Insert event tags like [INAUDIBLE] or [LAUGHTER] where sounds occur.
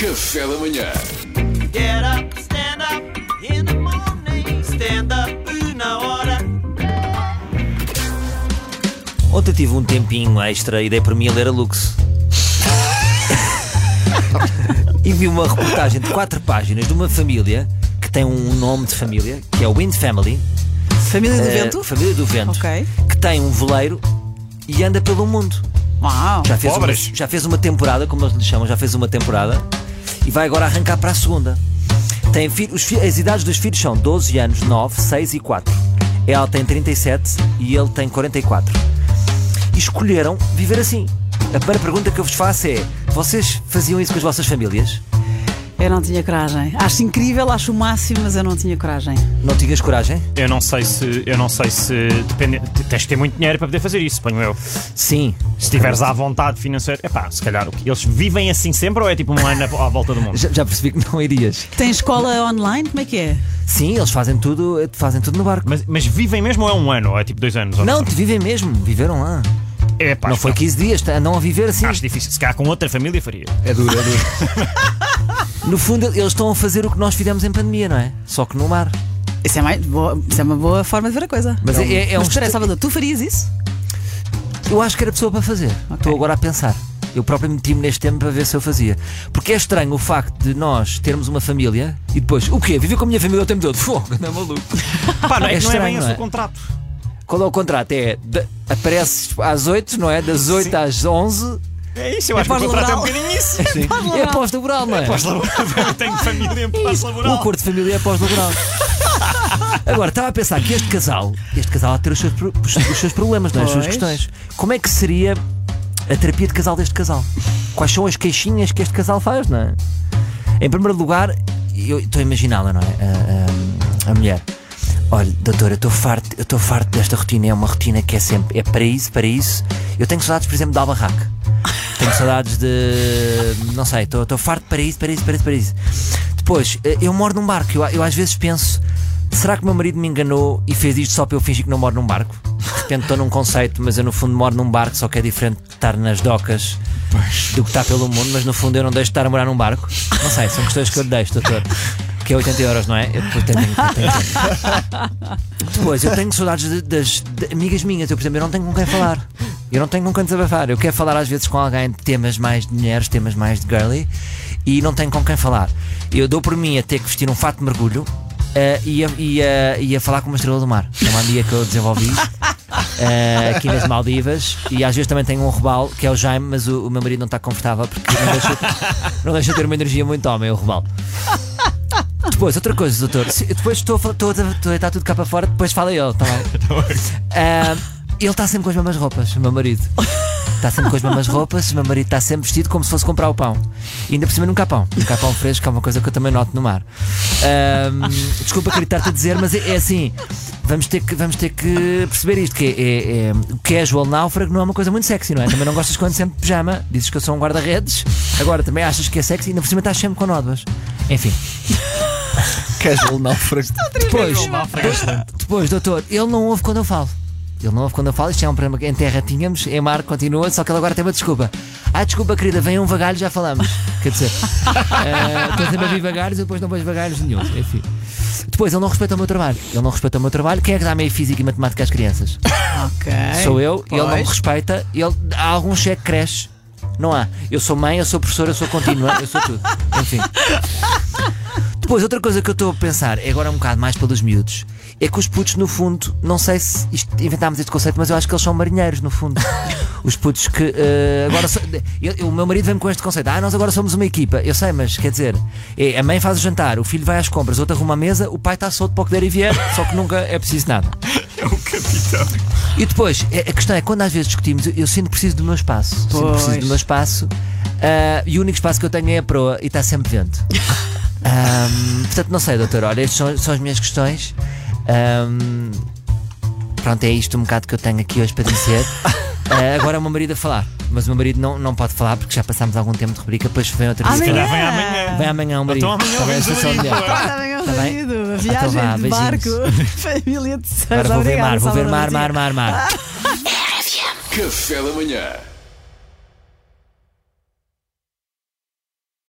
Café da manhã. Get up, stand up in the morning. Stand up na hora. Ontem tive um tempinho extra e dei por mim a ler a Lux. e vi uma reportagem de quatro páginas de uma família que tem um nome de família, que é o Wind Family. Família do eh, Vento? Família do Vento. Ok. Que tem um veleiro e anda pelo mundo. Uau! Já fez, uma, Pobres. já fez uma temporada, como eles lhe chamam, já fez uma temporada e vai agora arrancar para a segunda. Tem fi- os fi- as idades dos filhos são 12 anos, 9, 6 e 4. Ela tem 37 e ele tem 44. E escolheram viver assim. A primeira pergunta que eu vos faço é: vocês faziam isso com as vossas famílias? Eu não tinha coragem. Acho incrível, acho o máximo, mas eu não tinha coragem. Não tinhas coragem? Eu não sei se. Eu não sei se. Depende, tens de ter muito dinheiro para poder fazer isso, suponho eu. Sim. Se tiveres à vontade financeira. Epá, se calhar o que- eles vivem assim sempre ou é tipo um ano à volta do mundo? Já, já percebi que não irias. Tem escola online? Como é que é? Sim, eles fazem tudo, fazem tudo no barco. Mas, mas vivem mesmo ou é um ano? Ou é tipo dois anos? Ou Não, te vivem mesmo, viveram lá. Epá, Não foi 15 dias, andam a viver assim. Acho difícil. Se calhar com outra família faria. É duro, é duro. [LAUGHS] no fundo, eles estão a fazer o que nós fizemos em pandemia, não é? Só que no mar. Isso é, mais boa- isso é uma boa forma de ver a coisa. Mas é- é- é um Mas espera, est- Salvador, tu farias isso? Eu acho que era pessoa para fazer. Estou agora a pensar. Eu próprio meti-me neste tempo para ver se eu fazia. Porque é estranho o facto de nós termos uma família e depois, o quê? Viver com a minha família o tempo todo? Fogo, [LAUGHS] não é maluco? Pá, não é, É que não é estranho, bem esse é? o contrato. Qual é o contrato? É, de, apareces às 8, não é? Das 8 Sim. às 11. É isso, eu acho que pós-laboral. contrato é um bocadinho isso. [LAUGHS] É pós-laboral, não é? Pós-laboral. Eu tenho família em pós-laboral. O acordo de família é pós-laboral. [LAUGHS] Agora, estava a pensar que este casal, este casal de ter os seus, os, seus problemas, não é? as suas questões. Como é que seria a terapia de casal deste casal? Quais são as queixinhas que este casal faz, não é? Em primeiro lugar, eu estou a imaginá-la, não é? A, a- a mulher. Olha, doutora, eu estou farto, eu estou farto desta rotina. É uma rotina que é sempre, é para isso, para isso. Eu tenho saudades, por exemplo, de Albarraque. Tenho saudades de. Não sei, estou farto para isso, para isso, para isso, para isso. Depois, eh, eu moro num barco. Eu, eu às vezes penso: será que o meu marido me enganou e fez isto só para eu fingir que não moro num barco? De repente estou num conceito, mas eu no fundo moro num barco, só que é diferente de estar nas docas do que estar pelo mundo, mas no fundo eu não deixo de estar a morar num barco. Não sei, são questões que eu lhe deixo, doutor. Que é 80 euros, não é? Eu depois tenho, tenho- tenho- depois, eu tenho saudades de- das de amigas minhas. Eu, por exemplo, eu não tenho com quem falar. Eu não tenho com quem desabafar. Eu quero falar às vezes com alguém de temas mais de mulheres, temas mais de girly, e não tenho com quem falar. Eu dou por mim a ter que vestir um fato de mergulho eh, e, a, e, a, e a falar com uma estrela do mar. É uma amiga que eu desenvolvi. [LAUGHS] eh, aqui nas Maldivas e às vezes também tenho um robalo que é o Jaime, mas o, o meu marido não está confortável porque não deixa, não deixa ter uma energia muito homem, o robalo. Depois, outra coisa, doutor. Se- Depois estou estou a, estou a deitar tudo cá para fora, depois fala ele, tá bem? [LAUGHS] Ah, ele está sempre com as mesmas roupas, o meu marido. Está [LAUGHS] sempre com as mesmas roupas, o meu marido está sempre vestido como se fosse comprar o pão. E ainda por cima nunca há pão. Nunca há pão fresco, que é uma coisa que eu também noto no mar. Ah, desculpa acreditar-te a dizer, mas é, é assim. Vamos ter, que, vamos ter que perceber isto: que é, é, é, o casual náufrago não é uma coisa muito sexy, não é? Também não gostas quando sempre de pijama, dizes que eu sou um guarda-redes, agora também achas que é sexy e ainda por cima estás sempre com nódoas. Enfim. Casual náufrago. Depois, depois, doutor, ele não ouve quando eu falo. Ele não ouve quando eu falo, isto é um problema que em terra tínhamos, em mar continua, só que ele agora tem uma desculpa. Ah, desculpa, querida, vem um vagalho, já falamos. [LAUGHS] Quer dizer, eh, estou sempre a vir vagalhos e depois não vejo vagalhos nenhum. Enfim. Depois, ele não respeita o meu trabalho. Ele não respeita o meu trabalho. Quem é que dá meio física e matemática às crianças? Ok. Sou eu, ele não me Pois. respeita. Ele, há algum cheque que cresce. Não há. Eu sou mãe, eu sou professora, eu sou contínua, eu sou tudo. Enfim. Depois, outra coisa que eu estou a pensar, é agora um bocado mais pelos miúdos, é que os putos, no fundo, não sei se isto- inventámos este conceito, mas eu acho que eles são marinheiros, no fundo. [LAUGHS] Os putos que eh, agora. so- eu- o meu marido vem-me com este conceito, ah, nós agora somos uma equipa. Eu sei, mas quer dizer, é, a mãe faz o jantar, o filho vai às compras, outro arruma a mesa, o pai está solto para o que der e vier, só que nunca é preciso nada. [LAUGHS] É o capitão. E depois, é- a questão é quando às vezes discutimos, eu, eu sinto que preciso do meu espaço. Sinto que preciso Pois. do meu espaço. ah, e o único espaço que eu tenho é a proa e está sempre vento. Ahm, [LAUGHS] portanto, não sei, doutor. Olha, estas são, são as minhas questões. Ahm, pronto, é isto um bocado que eu tenho aqui hoje para dizer. [LAUGHS] Ah, agora é o meu marido a falar. Mas o meu marido não, não pode falar porque já passámos algum tempo de rubrica, depois vem outra vez. Amanhã. vem amanhã. Vem amanhã o marido. Então amanhã o marido. A Então viagem vá, de beijinhos. barco. [LAUGHS] Família de Santos. Agora vou ver mar, vou ver mar, mar, mar, mar. [LAUGHS] Café da manhã.